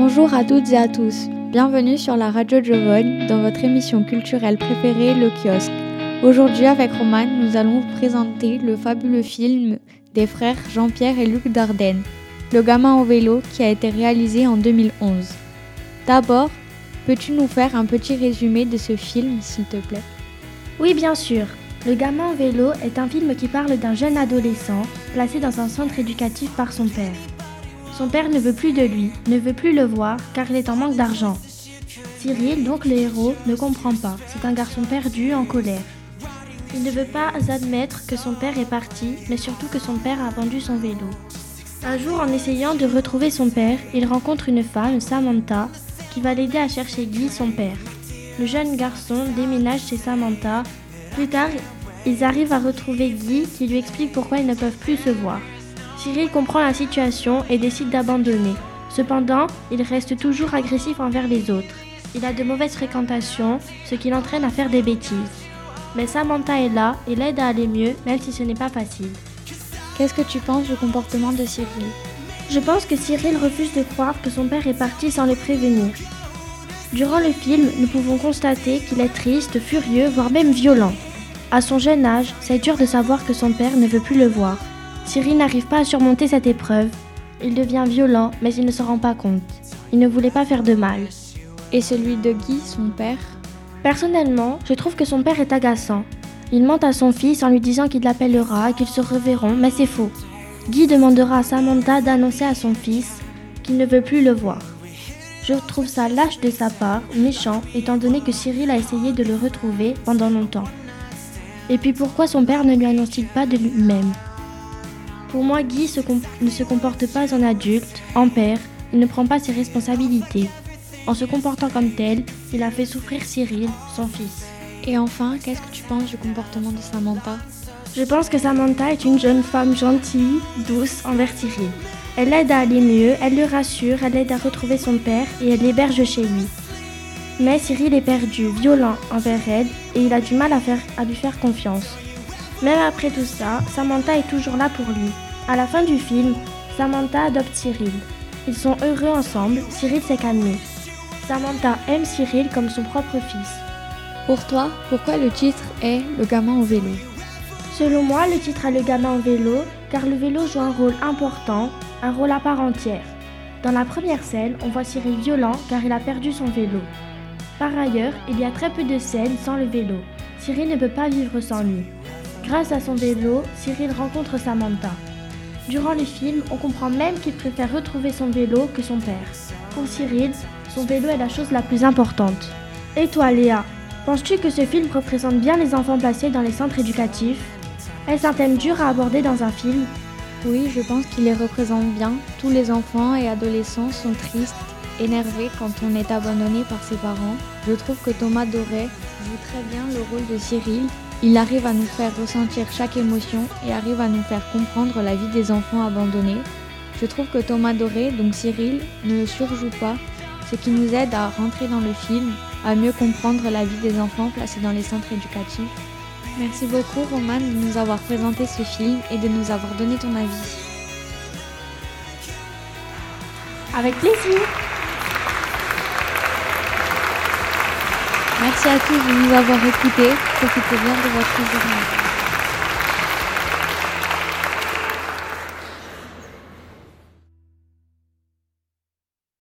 Bonjour à toutes et à tous. Bienvenue sur la radio Giovanni dans votre émission culturelle préférée, Le Kiosque. Aujourd'hui, avec Roman, nous allons vous présenter le fabuleux film des frères Jean-Pierre et Luc Dardenne, Le gamin au vélo, qui a été réalisé en 2011. D'abord, peux-tu nous faire un petit résumé de ce film, s'il te plaît? Oui, bien sûr. Le gamin au vélo est un film qui parle d'un jeune adolescent placé dans un centre éducatif par son père. Son père ne veut plus de lui, ne veut plus le voir car il est en manque d'argent. Cyril, donc le héros, ne comprend pas. C'est un garçon perdu, en colère. Il ne veut pas admettre que son père est parti, mais surtout que son père a vendu son vélo. Un jour, en essayant de retrouver son père, il rencontre une femme, Samantha, qui va l'aider à chercher Guy, son père. Le jeune garçon déménage chez Samantha. Plus tard, ils arrivent à retrouver Guy qui lui explique pourquoi ils ne peuvent plus se voir. Cyril comprend la situation et décide d'abandonner. Cependant, il reste toujours agressif envers les autres. Il a de mauvaises fréquentations, ce qui l'entraîne à faire des bêtises. Mais Samantha est là et l'aide à aller mieux, même si ce n'est pas facile. Qu'est-ce que tu penses du comportement de Cyril? Je pense que Cyril refuse de croire que son père est parti sans le prévenir. Durant le film, nous pouvons constater qu'il est triste, furieux, voire même violent. À son jeune âge, c'est dur de savoir que son père ne veut plus le voir. Cyril n'arrive pas à surmonter cette épreuve. Il devient violent, mais il ne se rend pas compte. Il ne voulait pas faire de mal. Et celui de Guy, son père? Personnellement, je trouve que son père est agaçant. Il ment à son fils en lui disant qu'il l'appellera et qu'ils se reverront, mais c'est faux. Guy demandera à Samantha d'annoncer à son fils qu'il ne veut plus le voir. Je trouve ça lâche de sa part, méchant, étant donné que Cyril a essayé de le retrouver pendant longtemps. Et puis pourquoi son père ne lui annonce-t-il pas de lui-même? Pour moi, Guy ne se comporte pas en adulte, en père, il ne prend pas ses responsabilités. En se comportant comme tel, il a fait souffrir Cyril, son fils. Et enfin, qu'est-ce que tu penses du comportement de Samantha? Je pense que Samantha est une jeune femme gentille, douce envers Cyril. Elle l'aide à aller mieux, elle le rassure, elle l'aide à retrouver son père et elle l'héberge chez lui. Mais Cyril est perdu, violent envers elle et il a du mal à, faire, à lui faire confiance. Même après tout ça, Samantha est toujours là pour lui. À la fin du film, Samantha adopte Cyril. Ils sont heureux ensemble, Cyril s'est calmé. Samantha aime Cyril comme son propre fils. Pour toi, pourquoi le titre est Le gamin au vélo? Selon moi, le titre est Le gamin au vélo car le vélo joue un rôle important, un rôle à part entière. Dans la première scène, on voit Cyril violent car il a perdu son vélo. Par ailleurs, il y a très peu de scènes sans le vélo. Cyril ne peut pas vivre sans lui. Grâce à son vélo, Cyril rencontre Samantha. Durant le film, on comprend même qu'il préfère retrouver son vélo que son père. Pour Cyril, son vélo est la chose la plus importante. Et toi, Léa, penses-tu que ce film représente bien les enfants placés dans les centres éducatifs? Est-ce un thème dur à aborder dans un film? Oui, je pense qu'il les représente bien. Tous les enfants et adolescents sont tristes, énervés quand on est abandonné par ses parents. Je trouve que Thomas Doré joue très bien le rôle de Cyril il arrive à nous faire ressentir chaque émotion et arrive à nous faire comprendre la vie des enfants abandonnés. Je trouve que Thomas Doré, donc Cyril, ne surjoue pas, ce qui nous aide à rentrer dans le film, à mieux comprendre la vie des enfants placés dans les centres éducatifs. Merci beaucoup Roman de nous avoir présenté ce film et de nous avoir donné ton avis. Avec plaisir Merci à tous de nous avoir écoutés. Profitez bien de votre journée.